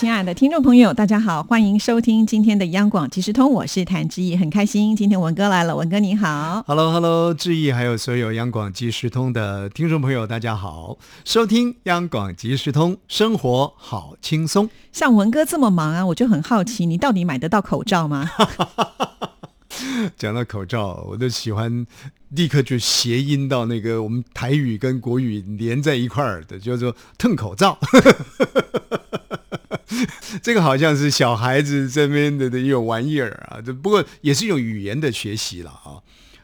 亲爱的听众朋友，大家好，欢迎收听今天的央广即时通，我是谭志毅，很开心今天文哥来了，文哥你好。Hello，Hello，志毅，还有所有央广即时通的听众朋友，大家好！收听央广即时通，生活好轻松。像文哥这么忙啊，我就很好奇，你到底买得到口罩吗？讲到口罩，我都喜欢立刻就谐音到那个我们台语跟国语连在一块儿的，叫做“腾口罩”。这个好像是小孩子这边的的一种玩意儿啊，这不过也是一种语言的学习了啊。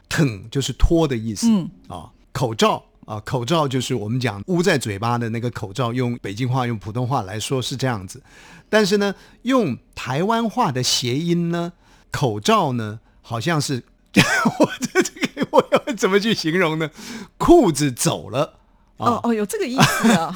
腾就是脱的意思，嗯啊，口罩啊，口罩就是我们讲捂在嘴巴的那个口罩，用北京话、用普通话来说是这样子。但是呢，用台湾话的谐音呢，口罩呢，好像是 我这这个我要怎么去形容呢？裤子走了。哦哦，有这个意思啊。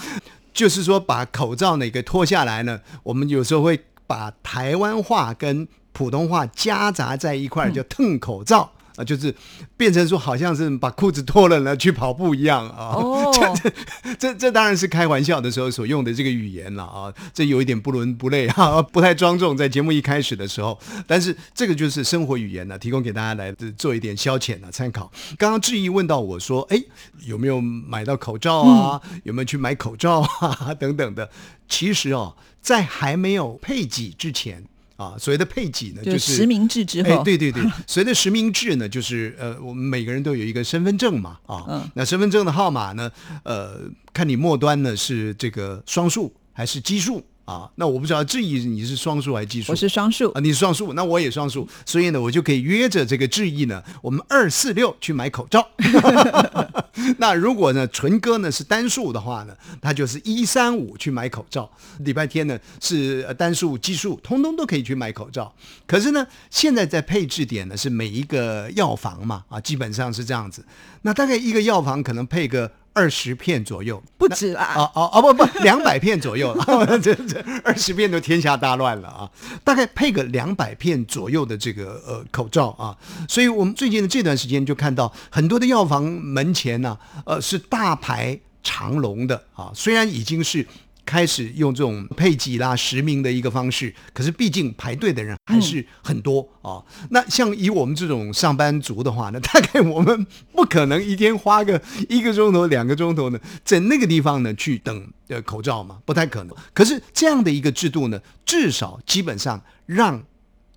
就是说，把口罩呢给脱下来呢，我们有时候会把台湾话跟普通话夹杂在一块儿，叫“腾口罩”啊，就是变成说好像是把裤子脱了呢去跑步一样啊。哦 这这这这当然是开玩笑的时候所用的这个语言了啊，这有一点不伦不类啊，不太庄重，在节目一开始的时候。但是这个就是生活语言呢，提供给大家来做一点消遣啊参考。刚刚志毅问到我说，哎，有没有买到口罩啊？有没有去买口罩啊？等等的。其实哦，在还没有配给之前啊，所谓的配给呢，就就是实名制之哎，后，对对对，所谓的实名制呢，就是呃，我们每个人都有一个身份证嘛，啊，嗯。那身份证的号码呢，呃，看你末端呢是这个双数还是奇数啊？那我不知道，志毅你是双数还是奇数？我是双数啊，。你是双数，那我也双数，所以呢，我就可以约着这个志毅呢，我们二四六去买口罩。那如果呢，纯哥呢是单数的话呢，他就是一三五去买口罩。礼拜天呢是呃单数、奇数，通通都可以去买口罩。可是呢，现在在配置点呢是每一个药房嘛，啊，基本上是这样子。那大概一个药房可能配个二十片左右，不止啦，哦哦哦不不，两百片左右，这这二十片都天下大乱了啊！大概配个两百片左右的这个呃口罩啊，所以我们最近的这段时间就看到很多的药房门前呢、呃是大排长龙的啊，虽然已经是。开始用这种配给啦、实名的一个方式，可是毕竟排队的人还是很多啊、那像以我们这种上班族的话呢，大概我们不可能一天花个一个钟头、两个钟头呢，在那个地方呢去等呃口罩嘛，不太可能。可是这样的一个制度呢，至少基本上让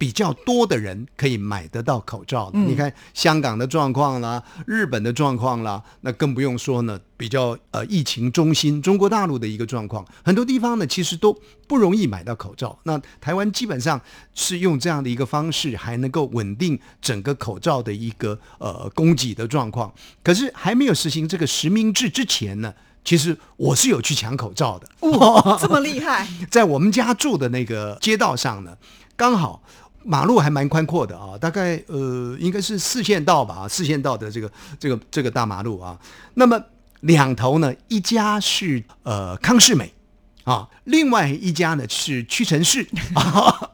比较多的人可以买得到口罩的。你看香港的状况啦，日本的状况啦，那更不用说呢，比较呃疫情中心中国大陆的一个状况，很多地方呢其实都不容易买到口罩。那台湾基本上是用这样的一个方式，还能够稳定整个口罩的一个呃供给的状况。可是还没有实行这个实名制之前呢。其实我是有去抢口罩的，哇，这么厉害！在我们家住的那个街道上呢，刚好马路还蛮宽阔的啊，大概呃应该是四线道吧，四线道的这个这个这个大马路啊。那么两头呢，一家是呃康世美啊，另外一家呢是屈臣氏 啊。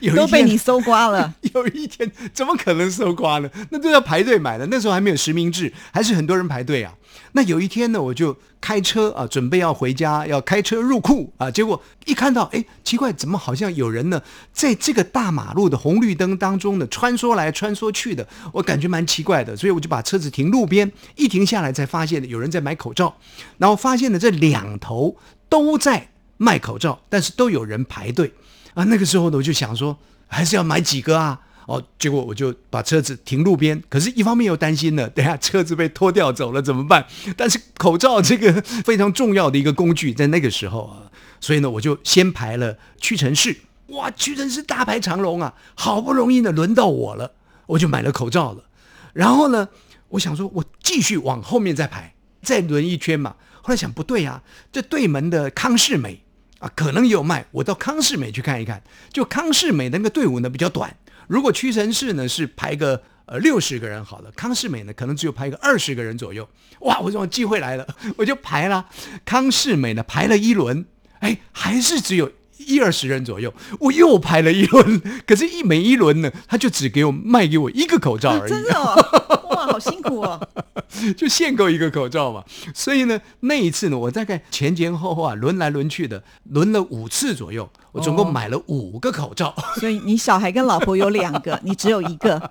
有一都被你搜刮了。有一天怎么可能搜刮呢？那都要排队买的，那时候还没有实名制，还是很多人排队啊。那有一天呢，我就开车啊，准备要回家，要开车入库啊，结果一看到，哎，奇怪，怎么好像有人呢，在这个大马路的红绿灯当中呢穿梭来穿梭去的，我感觉蛮奇怪的，所以我就把车子停路边，一停下来才发现有人在买口罩，然后发现呢这两头都在卖口罩，但是都有人排队啊。那个时候呢，我就想说，还是要买几个啊。哦，结果我就把车子停路边，可是一方面又担心了，等下车子被拖掉走了怎么办？但是口罩这个非常重要的一个工具，在那个时候啊，所以呢，我就先排了屈臣氏，哇，屈臣氏大排长龙啊，好不容易呢轮到我了，我就买了口罩了。然后呢，我想说，我继续往后面再排，再轮一圈嘛。后来想不对啊，这对门的康世美啊，可能也有卖，我到康世美去看一看。就康世美那个队伍呢比较短，如果屈臣氏呢是排个呃六十个人好了，康世美呢可能只有排个二十个人左右。哇，我说机会来了，我就排了。康世美呢排了一轮，哎，还是只有一二十人左右。我又排了一轮，可是，一每一轮呢，他就只给我卖给我一个口罩而已。真的，辛苦哦。就限购一个口罩嘛，所以呢，那一次呢，我大概前前后后啊，轮来轮去的，轮了五次左右，我总共买了五个口罩。所以你小孩跟老婆有两个，你只有一个，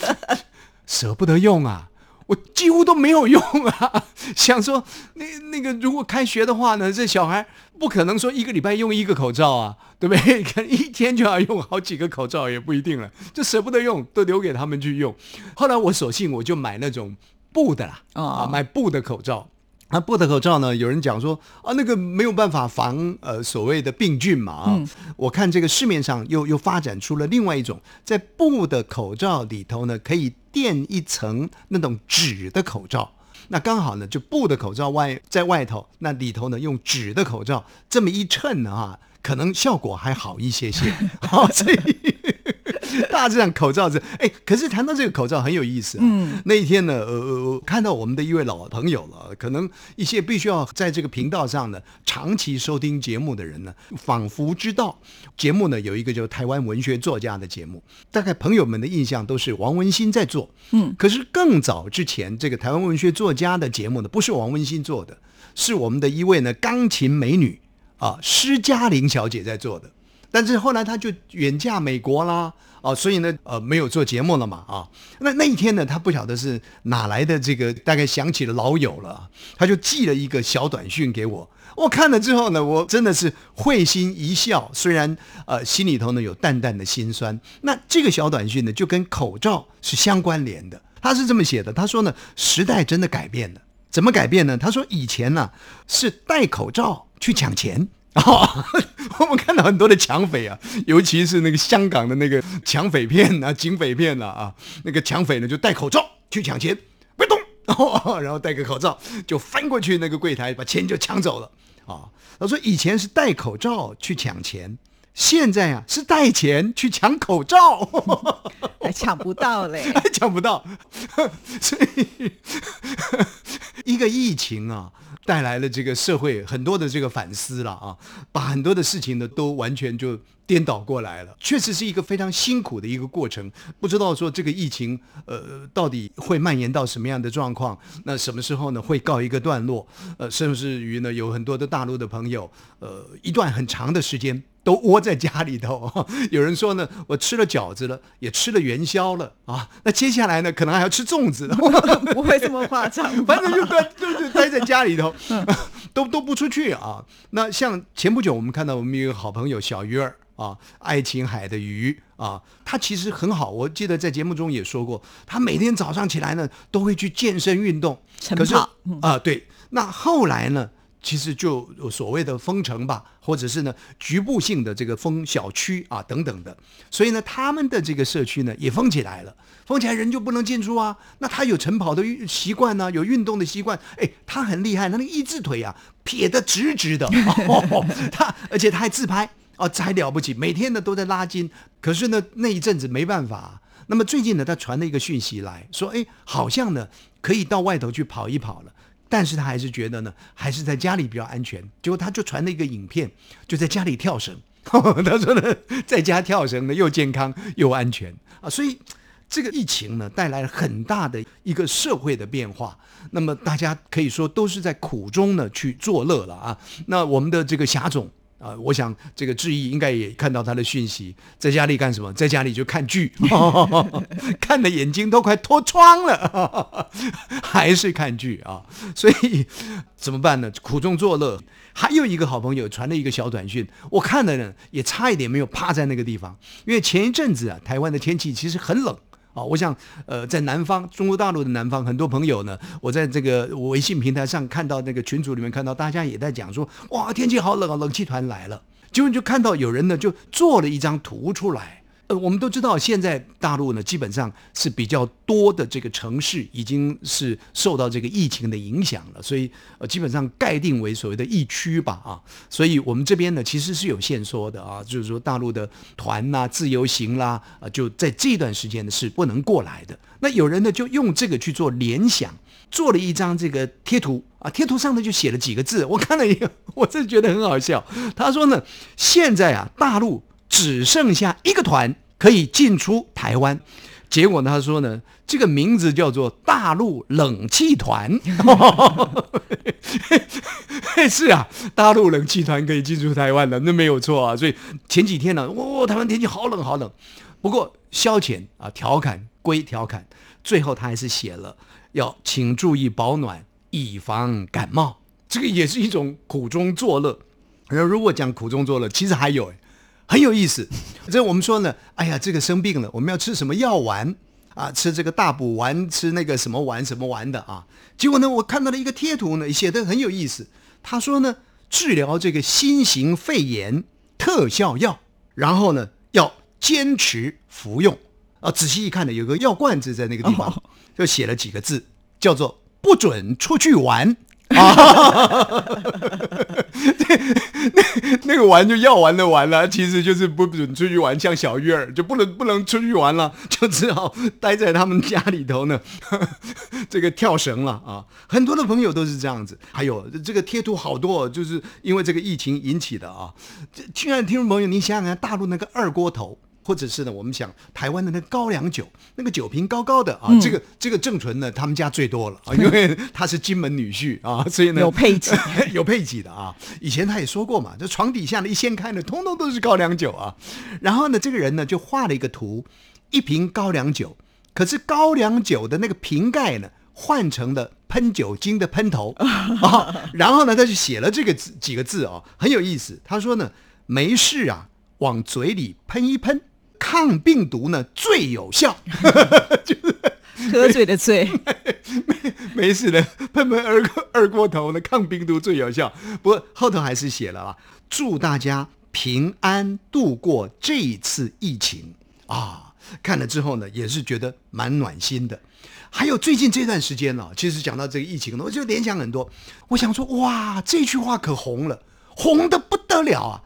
舍不得用啊，我几乎都没有用啊。想说那那个如果开学的话呢，这小孩不可能说一个礼拜用一个口罩啊，对不对？可能一天就要用好几个口罩也不一定了，就舍不得用，都留给他们去用。后来我索性我就买那种。布的啦，啊，买布的口罩。那布的口罩呢？有人讲说啊，那个没有办法防呃所谓的病菌嘛啊。我看这个市面上又又发展出了另外一种，在布的口罩里头呢，可以垫一层那种纸的口罩。那刚好呢，就布的口罩外在外头，那里头呢用纸的口罩这么一衬呢哈，可能效果还好一些些。好，所以。大致上口罩是哎，可是谈到这个口罩很有意思啊。嗯，那一天呢，呃，看到我们的一位老朋友了，可能一些必须要在这个频道上呢长期收听节目的人呢，仿佛知道节目呢有一个叫台湾文学作家的节目，大概朋友们的印象都是王文新在做。嗯，可是更早之前，这个台湾文学作家的节目呢，不是王文新做的，是我们的一位呢钢琴美女啊施嘉玲小姐在做的。但是后来他就远嫁美国啦，哦，所以呢，呃，没有做节目了嘛，啊，那那一天呢，他不晓得是哪来的这个，大概想起了老友了，他就寄了一个小短讯给我，我看了之后呢，我真的是会心一笑，虽然呃心里头呢有淡淡的心酸。那这个小短讯呢，就跟口罩是相关联的，他是这么写的，他说呢，时代真的改变了，怎么改变呢？他说以前呢是戴口罩去抢钱。哦，我们看到很多的抢匪啊，尤其是那个香港的那个抢匪片啊、警匪片啊，啊，那个抢匪呢就戴口罩去抢钱，别动，然后戴个口罩就翻过去那个柜台把钱就抢走了啊。他说以前是戴口罩去抢钱，现在啊是带钱去抢口罩，还抢不到嘞，还抢不到，所以一个疫情啊。带来了这个社会很多的这个反思了啊，把很多的事情呢都完全就颠倒过来了，确实是一个非常辛苦的一个过程。不知道说这个疫情呃到底会蔓延到什么样的状况，那什么时候呢会告一个段落？呃，甚至于呢有很多的大陆的朋友，呃，一段很长的时间。都窝在家里头，有人说呢，我吃了饺子了，也吃了元宵了啊，那接下来呢，可能还要吃粽子，不会这么夸张，反正就待就是待在家里头，都都不出去啊。那像前不久我们看到我们一个好朋友小鱼儿啊，爱琴海的鱼啊，他其实很好，我记得在节目中也说过，他每天早上起来呢，都会去健身运动，晨跑啊，对，那后来呢？其实就有所谓的封城吧，或者是呢局部性的这个封小区啊等等的，所以呢他们的这个社区呢也封起来了，封起来人就不能进出啊。那他有晨跑的习惯呢，有运动的习惯，哎，他很厉害，他那一只腿啊撇得直直的，他而且他还自拍哦，这还了不起，每天呢都在拉筋。可是呢那一阵子没办法，那么最近呢他传了一个讯息来说，哎，好像呢可以到外头去跑一跑了。但是他还是觉得呢，还是在家里比较安全。结果他就传了一个影片，就在家里跳绳。他说呢，在家跳绳呢又健康又安全啊。所以这个疫情呢带来了很大的一个社会的变化。那么大家可以说都是在苦中呢去作乐了啊。那我们的这个霞总。啊，我想这个志毅应该也看到他的讯息，在家里干什么？在家里就看剧，看的眼睛都快脱窗了，还是看剧啊？所以怎么办呢？苦中作乐。还有一个好朋友传了一个小短讯，我看了呢，也差一点没有趴在那个地方，因为前一阵子啊，台湾的天气其实很冷。啊，我想，呃，在南方，中国大陆的南方，很多朋友呢，我在这个微信平台上看到那个群组里面看到，大家也在讲说，哇，天气好冷啊，冷气团来了。结果就看到有人呢，就做了一张图出来，呃，我们都知道，现在大陆呢，基本上是比较多的这个城市已经是受到这个疫情的影响了，所以呃，基本上概定为所谓的疫区吧，啊，所以我们这边呢，其实是有限缩的啊，就是说大陆的团呐、自由行啦，啊，就在这段时间呢是不能过来的。那有人呢就用这个去做联想，做了一张这个贴图啊，贴图上呢就写了几个字，我看了一个，我真觉得很好笑。他说呢，现在啊，大陆。只剩下一个团可以进出台湾，结果？他说呢，这个名字叫做大陆冷气团。是啊，大陆冷气团可以进出台湾的，那没有错啊。所以前几天呢，哇，台湾天气好冷好冷。不过消遣啊，调侃归调侃，最后他还是写了要请注意保暖，以防感冒。这个也是一种苦中作乐。如果讲苦中作乐，其实还有很有意思，这 我们说呢，哎呀，这个生病了，我们要吃什么药丸啊？吃这个大补丸，吃那个什么丸什么丸的啊？结果呢，我看到了一个贴图呢，写的很有意思。他说呢，治疗这个新型肺炎特效药，然后呢要坚持服用啊。仔细一看呢，有个药罐子在那个地方，就写了几个字，叫做“不准出去玩”。啊，那那那个玩就要玩的玩了，其实就是不准出去玩，像小鱼儿就不能不能出去玩了，就只好待在他们家里头呢，这个跳绳了啊。很多的朋友都是这样子，还有这个贴图好多，就是因为这个疫情引起的啊。亲爱的听众朋友，你想想看，大陆那个二锅头。或者是呢，我们想台湾的那高粱酒，那个酒瓶高高的啊，这个这个郑纯呢，他们家最多了啊，因为他是金门女婿啊，所以呢有配给 有配给的啊。以前他也说过嘛，这床底下呢一掀开呢，通通都是高粱酒啊。然后呢，这个人呢就画了一个图，一瓶高粱酒，可是高粱酒的那个瓶盖呢换成了喷酒精的喷头啊。然后呢，他就写了这个字几个字啊，很有意思。他说呢，没事啊，往嘴里喷一喷。抗病毒呢最有效，就 是喝醉的醉，没 没事的，喷喷二二锅头呢，抗病毒最有效。不过后头还是写了啊，祝大家平安度过这一次疫情啊。看了之后呢，也是觉得蛮暖心的。还有最近这段时间呢，其实讲到这个疫情呢，我就联想很多。我想说，哇，这句话可红了，红的不得了啊！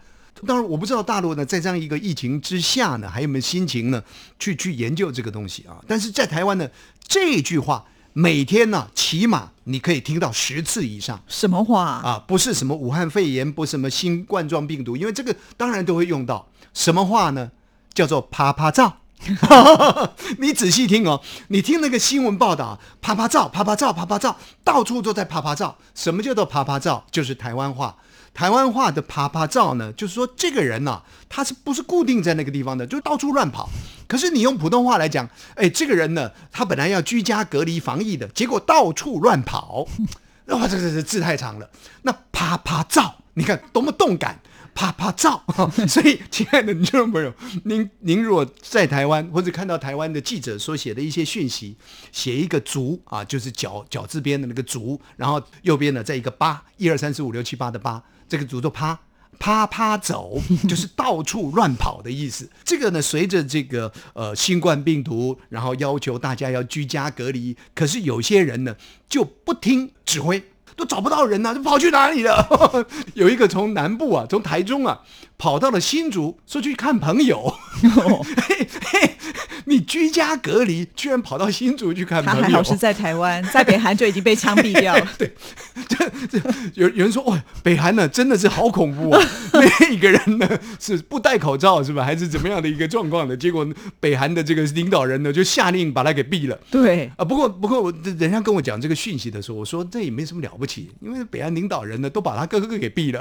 当然，我不知道大陆呢，在这样一个疫情之下呢，还有没有心情呢，去去研究这个东西啊？但是在台湾呢，这句话每天呢，起码你可以听到十次以上。什么话啊？不是什么武汉肺炎，不是什么新冠状病毒，因为这个当然都会用到。什么话呢？叫做啪啪照。你仔细听哦，你听那个新闻报道，啪啪照，啪啪照，啪啪照，到处都在啪啪照。什么叫做啪啪照？就是台湾话。台湾话的“啪啪照”呢，就是说这个人呢，他是不是固定在那个地方的，就到处乱跑。可是你用普通话来讲，哎，这个人呢，他本来要居家隔离防疫的，结果到处乱跑。哇，这这这字太长了。那“啪啪照”，你看多么动感，“啪啪照”。所以，亲爱的听众朋友，您您如果在台湾或者看到台湾的记者所写的一些讯息，写一个“足”啊，就是脚脚字边的那个“足”，然后右边呢再一个“八”，一二三四五六七八的“八”。这个诅咒啪啪啪走，就是到处乱跑的意思。这个呢，随着这个呃新冠病毒，然后要求大家要居家隔离，可是有些人呢就不听指挥，都找不到人呢，都跑去哪里了？有一个从南部啊，从台中啊。跑到了新竹，说去看朋友。嘿嘿，你居家隔离，居然跑到新竹去看朋友？他还好是在台湾，在北韩就已经被枪毙掉了。对，这这有有人说，哇，北韩呢真的是好恐怖啊！每个人呢是不戴口罩是吧？还是怎么样的一个状况的？结果北韩的这个领导人呢就下令把他给毙了。对啊，不过不过我，人家跟我讲这个讯息的时候，我说这也没什么了不起，因为北韩领导人呢都把他哥哥给毙了。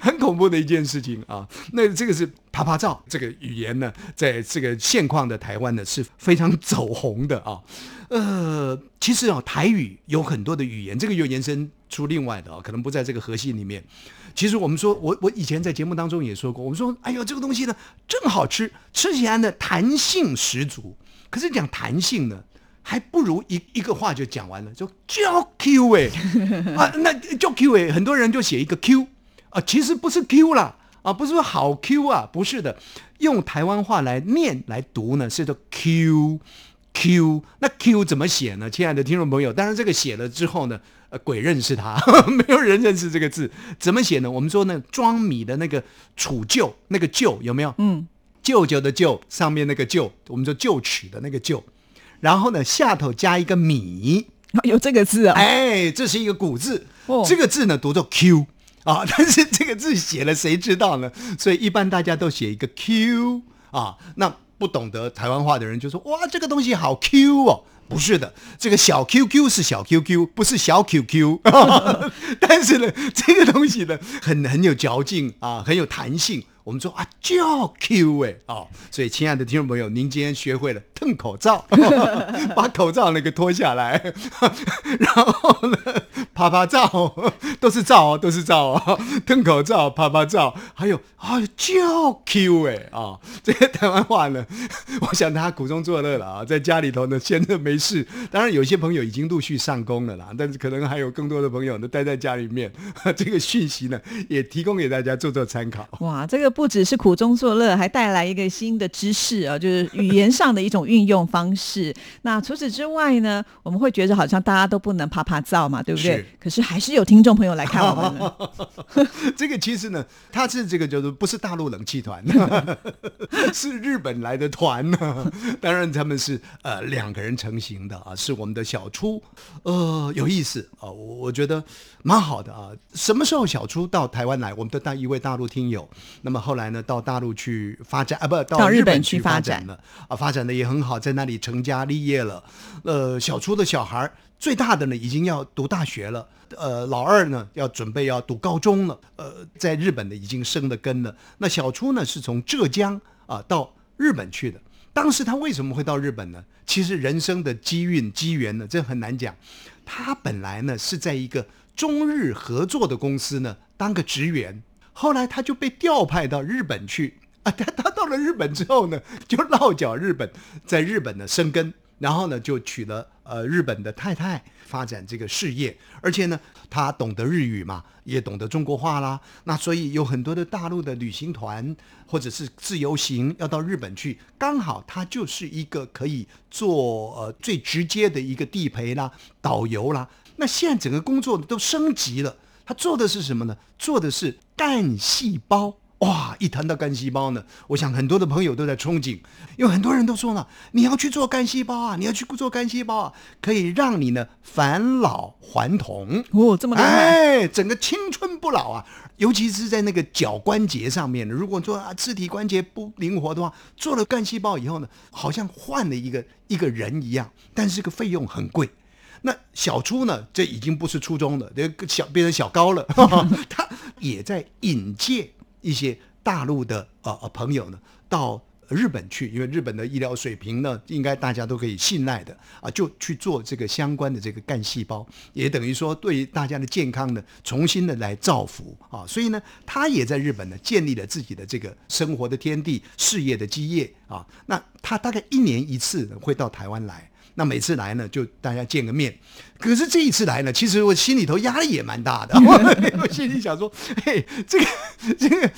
很恐怖的一件事情啊！那这个是啪啪照这个语言呢，在这个现况的台湾呢是非常走红的啊。呃，其实啊，台语有很多的语言，这个又延伸出另外的啊，可能不在这个核心里面。其实我们说，我我以前在节目当中也说过，我们说，哎呦，这个东西呢正好吃，吃起来呢弹性十足。可是讲弹性呢，还不如一一个话就讲完了，就叫 Q 哎 啊，那叫 Q 哎，很多人就写一个 Q。啊，其实不是 Q 啦，啊，不是说好 Q 啊，不是的，用台湾话来念来读呢，是叫 Q Q。那 Q 怎么写呢？亲爱的听众朋友，当然这个写了之后呢，呃，鬼认识它，没有人认识这个字，怎么写呢？我们说呢，装米的那个储臼，那个臼有没有？嗯，舅舅的舅上面那个舅，我们说臼齿的那个臼，然后呢下头加一个米，有这个字啊、哎，这是一个古字，哦这个字呢读作 Q 啊，但是这个字写了谁知道呢？所以一般大家都写一个 Q 啊，那不懂得台湾话的人就说哇，这个东西好 Q 哦。不是的，这个小 QQ 是小 QQ，不是小 QQ。但是呢，这个东西呢，很很有嚼劲啊，很有弹性。我们说啊，叫 Q 哎哦，所以亲爱的听众朋友，您今天学会了腾口罩，把口罩那个脱下来，然后呢，啪啪照，都是照哦，都是照哦，腾口罩、啪啪照，还有啊叫 Q 哎啊，这些台湾话呢，我想他苦中作乐了啊，在家里头呢闲着没事，当然有些朋友已经陆续上工了啦，但是可能还有更多的朋友呢待在家里面，这个讯息呢也提供给大家做做参考。哇，这个不只是苦中作乐，还带来一个新的知识啊，就是语言上的一种运用方式。那除此之外呢，我们会觉得好像大家都不能啪啪照嘛，对不对是？可是还是有听众朋友来看我们的。这个其实呢，它是这个就是不是大陆冷气团，是日本来的团呢。当然他们是呃两个人成型的啊，是我们的小初，呃有意思啊，我我觉得蛮好的啊。什么时候小初到台湾来？我们的大一位大陆听友，那么后来呢到大陆去发展啊，不到到日本去去发展发展了啊，发展的也很好，在那里成家立业了。呃，小初的小孩儿最大的呢已经要读大学了。呃，老二呢要准备要读高中了，呃，在日本呢已经生了根了。那小初呢是从浙江啊、到日本去的。当时他为什么会到日本呢？其实人生的机运机缘呢，这很难讲。他本来呢是在一个中日合作的公司呢当个职员，后来他就被调派到日本去 啊。他他到了日本之后呢，就落脚日本，在日本呢生根，然后呢就娶了呃日本的太太，发展这个事业。而且呢，他懂得日语嘛，也懂得中国话啦。那所以有很多的大陆的旅行团或者是自由行要到日本去，刚好他就是一个可以做呃最直接的一个地陪啦、导游啦。那现在整个工作都升级了，他做的是什么呢？做的是干细胞。哇！一谈到干细胞呢，我想很多的朋友都在憧憬，因为很多人都说了，你要去做干细胞啊，你要去做干细胞啊，可以让你呢返老还童。哦，这么厉害！哎，整个青春不老啊！尤其是在那个脚关节上面，如果说啊肢体关节不灵活的话，做了干细胞以后呢，好像换了一个一个人一样，但是这个费用很贵。那小初呢，这已经不是初中了，这个小变成小高了，他也在引荐一些大陆的呃呃朋友呢到。日本去，因为日本的医疗水平呢，应该大家都可以信赖的啊，就去做这个相关的这个干细胞，也等于说对于大家的健康呢重新的来造福啊，所以呢，他也在日本呢建立了自己的这个生活的天地、事业的基业啊。那他大概一年一次会到台湾来，那每次来呢就大家见个面。可是这一次来呢，其实我心里头压力也蛮大的，我心里想说，嘿，这个这个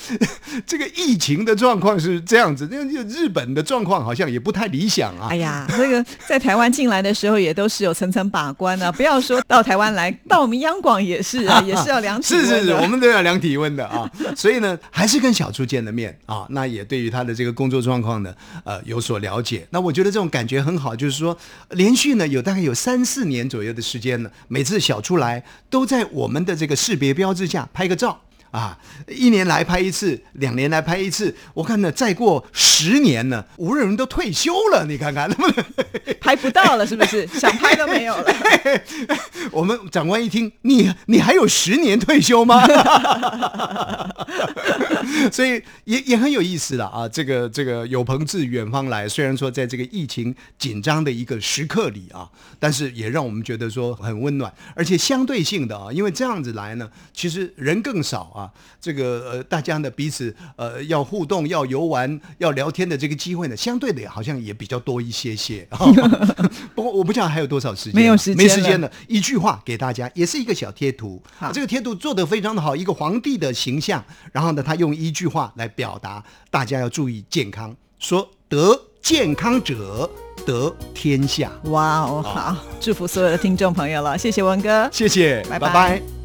这个疫情的状况是这样子，那日本的状况好像也不太理想啊哎。呀，这个在台湾进来的时候也都是有层层把关啊，不要说到台湾来，到我们央广也是啊，也是要量体温的是是是，我们都要量体温的啊，所以呢，还是跟小朱见了面啊，那也对于他的这个工作状况呢，呃，有所了解。那我觉得这种感觉很好，就是说，连续呢有大概有三四年左右的时时间呢，每次小出来都在我们的这个识别标志下拍个照。啊，一年来拍一次，两年来拍一次，我看呢，再过十年呢，无人都退休了，你看看，能不能？拍不到了，是不是？想拍都没有了。我们长官一听，你你还有十年退休吗？所以也也很有意思了啊！这个这个有朋自远方来，虽然说在这个疫情紧张的一个时刻里啊，但是也让我们觉得说很温暖，而且相对性的啊，因为这样子来呢，其实人更少啊。啊，这个呃大家呢彼此呃要互动、要游玩、要聊天的这个机会呢，相对的好像也比较多一些些。不过我不知道还有多少时间啊，没有时间了没时间了。一句话给大家，也是一个小贴图。好这个贴图做得非常的好，一个皇帝的形象，然后呢，他用一句话来表达大家要注意健康，说得健康者得天下。哇哦，好，祝福所有的听众朋友了，谢谢文哥。谢谢，拜拜拜拜